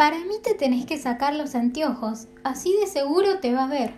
Para mí te tenés que sacar los anteojos, así de seguro te va a ver.